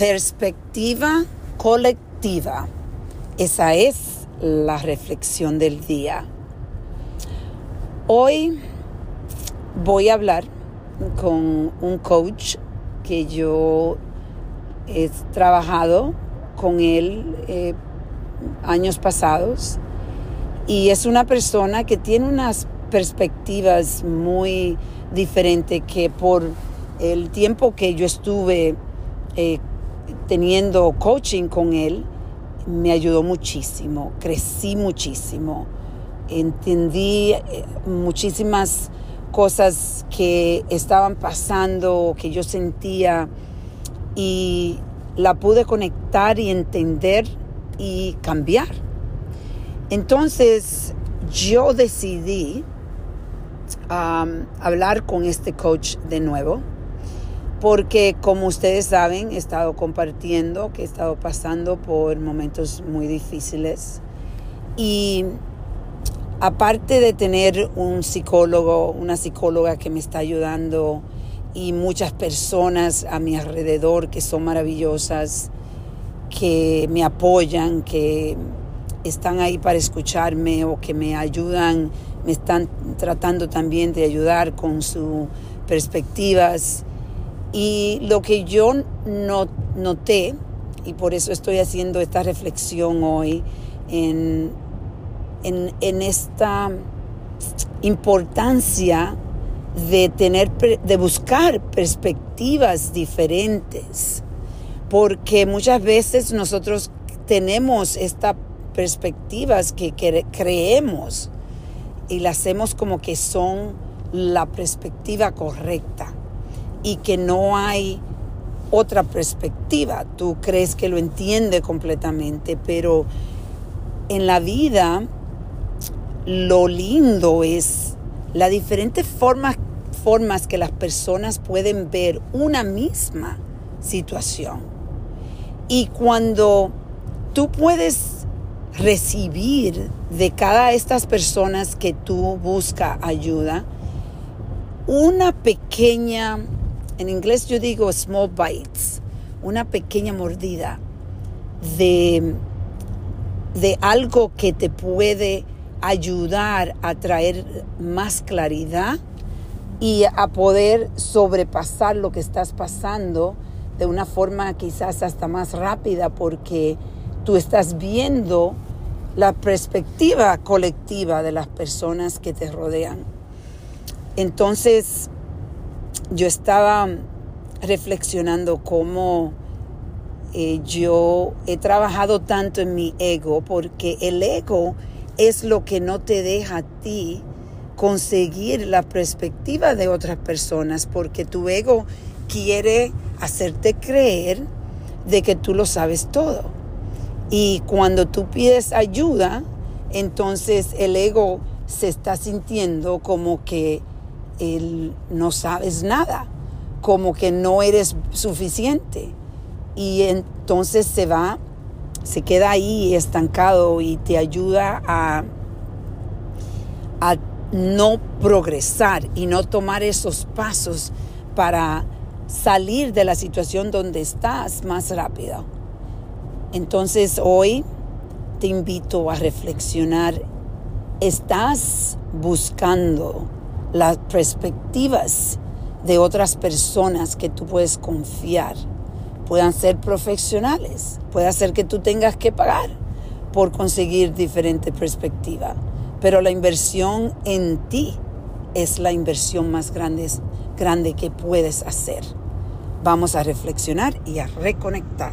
Perspectiva colectiva. Esa es la reflexión del día. Hoy voy a hablar con un coach que yo he trabajado con él eh, años pasados y es una persona que tiene unas perspectivas muy diferentes que por el tiempo que yo estuve eh, teniendo coaching con él, me ayudó muchísimo, crecí muchísimo, entendí eh, muchísimas cosas que estaban pasando, que yo sentía y la pude conectar y entender y cambiar. Entonces yo decidí hablar con este coach de nuevo porque como ustedes saben, he estado compartiendo que he estado pasando por momentos muy difíciles. Y aparte de tener un psicólogo, una psicóloga que me está ayudando y muchas personas a mi alrededor que son maravillosas, que me apoyan, que están ahí para escucharme o que me ayudan, me están tratando también de ayudar con sus perspectivas y lo que yo no, noté, y por eso estoy haciendo esta reflexión hoy, en, en, esta importancia de tener de buscar perspectivas diferentes. Porque muchas veces nosotros tenemos estas perspectivas que, que creemos y las hacemos como que son la perspectiva correcta y que no hay otra perspectiva. Tú crees que lo entiende completamente, pero en la vida lo lindo es las diferentes formas, formas que las personas pueden ver una misma situación. Y cuando tú puedes recibir de cada de estas personas que tú buscas ayuda, una pequeña en inglés yo digo small bites, una pequeña mordida de, de algo que te puede ayudar a traer más claridad y a poder sobrepasar lo que estás pasando de una forma quizás hasta más rápida porque tú estás viendo la perspectiva colectiva de las personas que te rodean. Entonces, yo estaba reflexionando cómo eh, yo he trabajado tanto en mi ego, porque el ego es lo que no te deja a ti conseguir la perspectiva de otras personas, porque tu ego quiere hacerte creer de que tú lo sabes todo. Y cuando tú pides ayuda, entonces el ego se está sintiendo como que no sabes nada, como que no eres suficiente. Y entonces se va, se queda ahí estancado y te ayuda a, a no progresar y no tomar esos pasos para salir de la situación donde estás más rápido. Entonces hoy te invito a reflexionar. ¿Estás buscando las perspectivas de otras personas que tú puedes confiar. Puedan ser profesionales, puede ser que tú tengas que pagar por conseguir diferente perspectiva, pero la inversión en ti es la inversión más grande, grande que puedes hacer. Vamos a reflexionar y a reconectar.